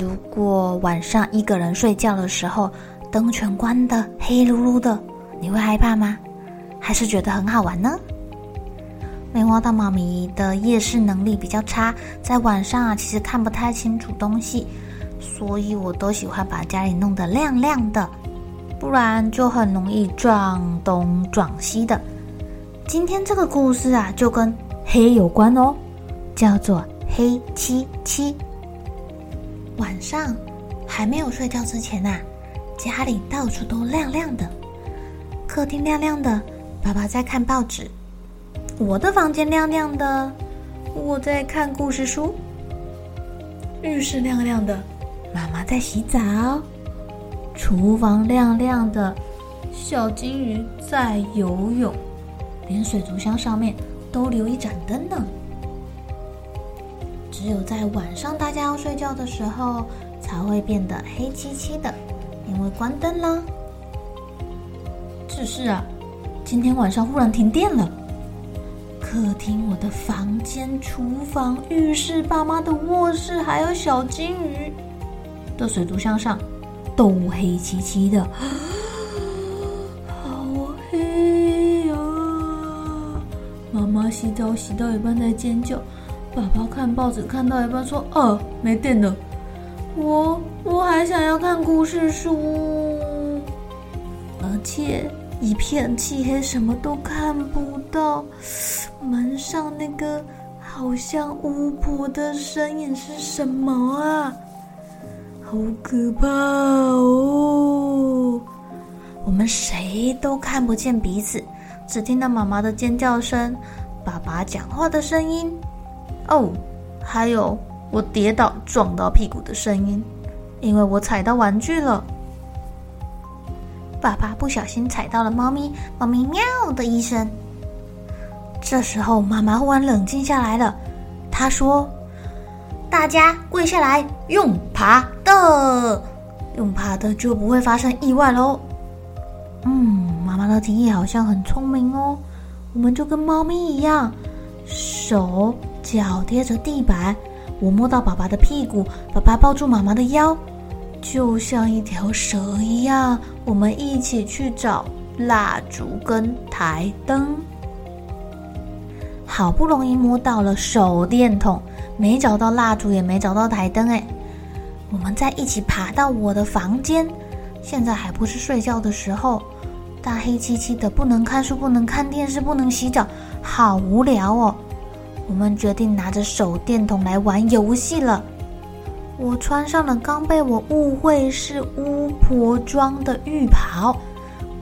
如果晚上一个人睡觉的时候，灯全关的，黑噜噜的，你会害怕吗？还是觉得很好玩呢？棉花糖妈咪的夜视能力比较差，在晚上啊，其实看不太清楚东西，所以我都喜欢把家里弄得亮亮的，不然就很容易撞东撞西的。今天这个故事啊，就跟黑有关哦，叫做黑漆漆。晚上还没有睡觉之前啊，家里到处都亮亮的，客厅亮亮的，爸爸在看报纸；我的房间亮亮的，我在看故事书；浴室亮亮的，妈妈在洗澡；厨房亮亮的，小金鱼在游泳，连水族箱上面都留一盏灯呢。只有在晚上大家要睡觉的时候，才会变得黑漆漆的，因为关灯啦。只是啊，今天晚上忽然停电了，客厅、我的房间、厨房、浴室、爸妈的卧室，还有小金鱼的水族箱上，都黑漆漆的，好黑呀！妈妈洗澡洗到一半在尖叫。爸爸看报纸看到一半说：“哦、没电了。我我还想要看故事书，而且一片漆黑，什么都看不到。门上那个好像巫婆的身影是什么啊？好可怕哦！我们谁都看不见彼此，只听到妈妈的尖叫声，爸爸讲话的声音。”哦，还有我跌倒撞到屁股的声音，因为我踩到玩具了。爸爸不小心踩到了猫咪，猫咪喵的一声。这时候妈妈忽然冷静下来了，她说：“大家跪下来，用爬的，用爬的就不会发生意外喽。”嗯，妈妈的提议好像很聪明哦，我们就跟猫咪一样，手。脚贴着地板，我摸到爸爸的屁股，爸爸抱住妈妈的腰，就像一条蛇一样。我们一起去找蜡烛跟台灯，好不容易摸到了手电筒，没找到蜡烛，也没找到台灯。哎，我们再一起爬到我的房间，现在还不是睡觉的时候，大黑漆漆的，不能看书，不能看电视，不能洗澡，好无聊哦。我们决定拿着手电筒来玩游戏了。我穿上了刚被我误会是巫婆装的浴袍，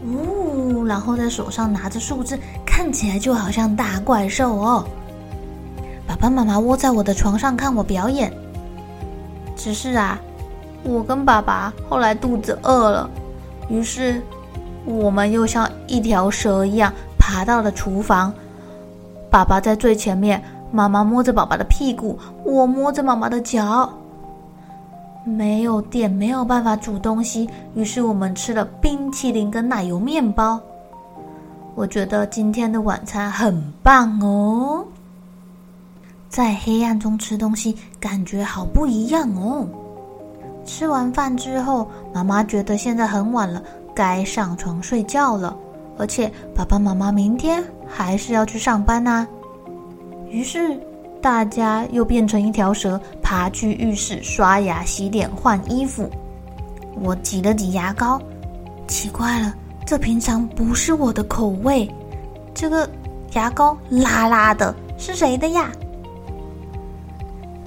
呜，然后在手上拿着树枝，看起来就好像大怪兽哦。爸爸妈妈窝在我的床上看我表演。只是啊，我跟爸爸后来肚子饿了，于是我们又像一条蛇一样爬到了厨房。爸爸在最前面。妈妈摸着爸爸的屁股，我摸着妈妈的脚。没有电，没有办法煮东西，于是我们吃了冰淇淋跟奶油面包。我觉得今天的晚餐很棒哦，在黑暗中吃东西，感觉好不一样哦。吃完饭之后，妈妈觉得现在很晚了，该上床睡觉了，而且爸爸妈妈明天还是要去上班呐。于是，大家又变成一条蛇，爬去浴室刷牙、洗脸、换衣服。我挤了挤牙膏，奇怪了，这平常不是我的口味。这个牙膏辣辣的，是谁的呀？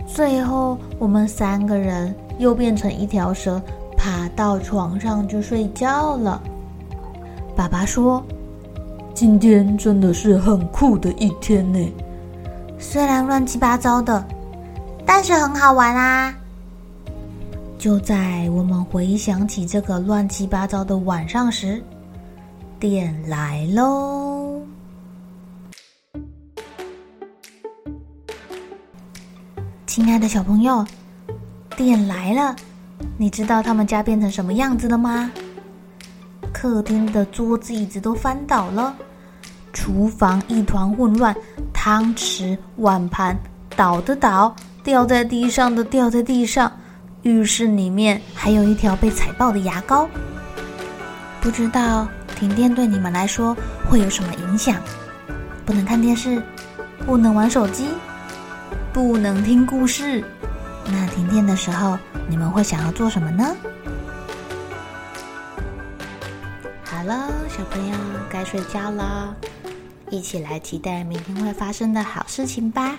最后，我们三个人又变成一条蛇，爬到床上就睡觉了。爸爸说：“今天真的是很酷的一天呢，虽然乱七八糟的，但是很好玩啊。”就在我们回想起这个乱七八糟的晚上时，电来喽。亲爱的小朋友，电来了，你知道他们家变成什么样子了吗？客厅的桌子椅子都翻倒了，厨房一团混乱，汤匙碗盘倒的倒，掉在地上的掉在地上，浴室里面还有一条被踩爆的牙膏。不知道停电对你们来说会有什么影响？不能看电视，不能玩手机。不能听故事，那停电的时候，你们会想要做什么呢？好了，小朋友该睡觉了，一起来期待明天会发生的好事情吧。